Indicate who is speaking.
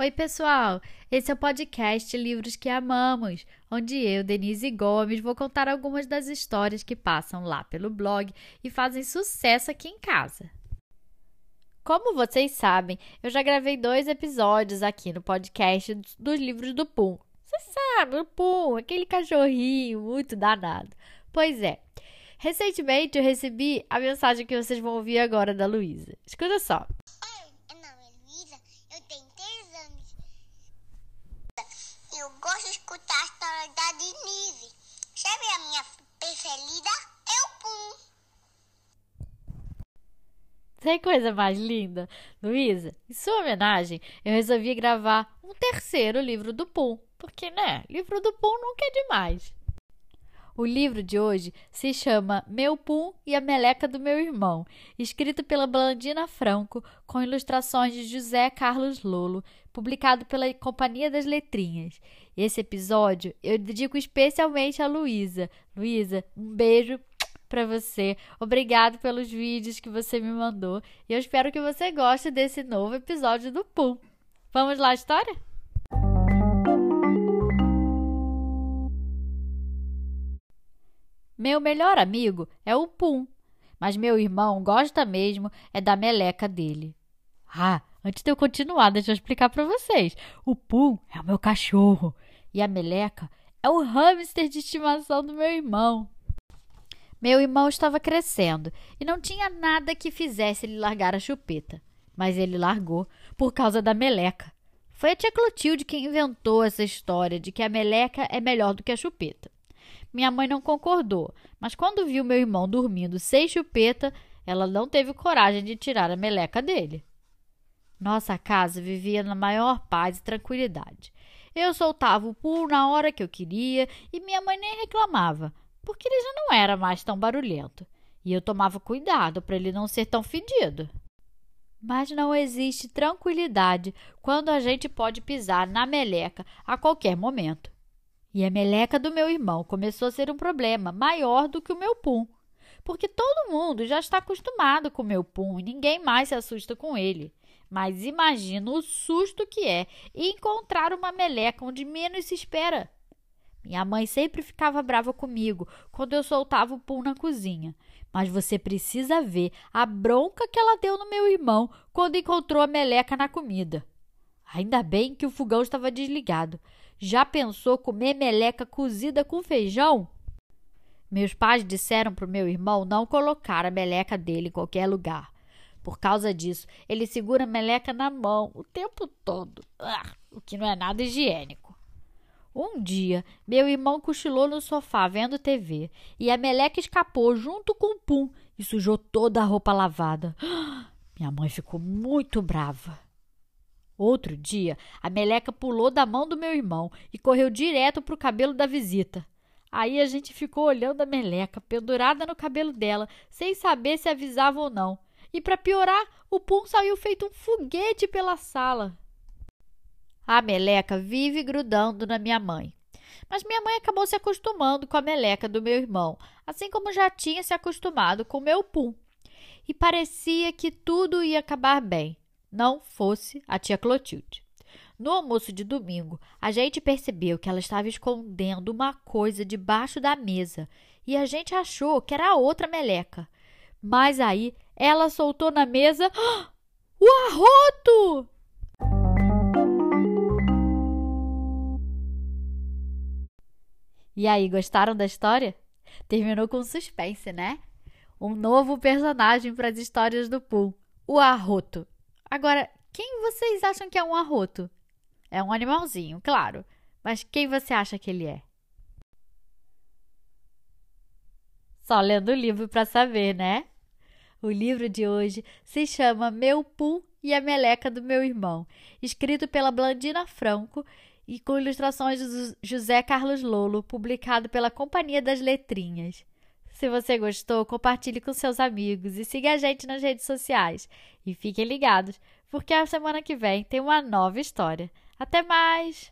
Speaker 1: Oi, pessoal! Esse é o podcast Livros que Amamos, onde eu, Denise Gomes, vou contar algumas das histórias que passam lá pelo blog e fazem sucesso aqui em casa. Como vocês sabem, eu já gravei dois episódios aqui no podcast dos livros do Pum. Você sabe, o Pum, aquele cachorrinho muito danado. Pois é, recentemente eu recebi a mensagem que vocês vão ouvir agora da Luísa. Escuta só.
Speaker 2: Eu gosto de escutar a história da Denise. Sabe a minha preferida? É o Pum.
Speaker 1: Tem coisa mais linda? Luísa, em sua homenagem, eu resolvi gravar um terceiro livro do Pum. Porque, né? Livro do Pum nunca é demais. O livro de hoje se chama Meu Pum e a Meleca do Meu Irmão, escrito pela Blandina Franco, com ilustrações de José Carlos Lolo, publicado pela Companhia das Letrinhas. Esse episódio eu dedico especialmente a Luísa. Luísa, um beijo para você. Obrigado pelos vídeos que você me mandou e eu espero que você goste desse novo episódio do Pum. Vamos lá, história? Meu melhor amigo é o Pum, mas meu irmão gosta mesmo é da meleca dele. Ah, antes de eu continuar, deixa eu explicar para vocês. O Pum é o meu cachorro e a meleca é o hamster de estimação do meu irmão. Meu irmão estava crescendo e não tinha nada que fizesse ele largar a chupeta, mas ele largou por causa da meleca. Foi a tia Clotilde quem inventou essa história de que a meleca é melhor do que a chupeta. Minha mãe não concordou, mas quando viu meu irmão dormindo sem chupeta, ela não teve coragem de tirar a meleca dele. Nossa casa vivia na maior paz e tranquilidade. Eu soltava o pulo na hora que eu queria e minha mãe nem reclamava, porque ele já não era mais tão barulhento. E eu tomava cuidado para ele não ser tão fedido. Mas não existe tranquilidade quando a gente pode pisar na meleca a qualquer momento. E a meleca do meu irmão começou a ser um problema maior do que o meu pum, porque todo mundo já está acostumado com o meu pum e ninguém mais se assusta com ele. Mas imagina o susto que é encontrar uma meleca onde menos se espera. Minha mãe sempre ficava brava comigo quando eu soltava o pum na cozinha. Mas você precisa ver a bronca que ela deu no meu irmão quando encontrou a meleca na comida. Ainda bem que o fogão estava desligado. Já pensou comer meleca cozida com feijão? Meus pais disseram para o meu irmão não colocar a meleca dele em qualquer lugar. Por causa disso, ele segura a meleca na mão o tempo todo, ah, o que não é nada higiênico. Um dia, meu irmão cochilou no sofá vendo TV e a meleca escapou junto com o pum e sujou toda a roupa lavada. Minha mãe ficou muito brava. Outro dia, a meleca pulou da mão do meu irmão e correu direto para o cabelo da visita. Aí a gente ficou olhando a meleca pendurada no cabelo dela, sem saber se avisava ou não. E para piorar, o pum saiu feito um foguete pela sala. A meleca vive grudando na minha mãe. Mas minha mãe acabou se acostumando com a meleca do meu irmão, assim como já tinha se acostumado com o meu pum. E parecia que tudo ia acabar bem não fosse a tia Clotilde. No almoço de domingo, a gente percebeu que ela estava escondendo uma coisa debaixo da mesa e a gente achou que era outra meleca. Mas aí ela soltou na mesa o arroto! E aí, gostaram da história? Terminou com suspense, né? Um novo personagem para as histórias do Pooh, o arroto. Agora, quem vocês acham que é um arroto? É um animalzinho, claro. Mas quem você acha que ele é? Só lendo o livro para saber, né? O livro de hoje se chama Meu Pum e a Meleca do Meu Irmão, escrito pela Blandina Franco e com ilustrações de José Carlos Lolo, publicado pela Companhia das Letrinhas. Se você gostou, compartilhe com seus amigos e siga a gente nas redes sociais. E fiquem ligados, porque a semana que vem tem uma nova história. Até mais!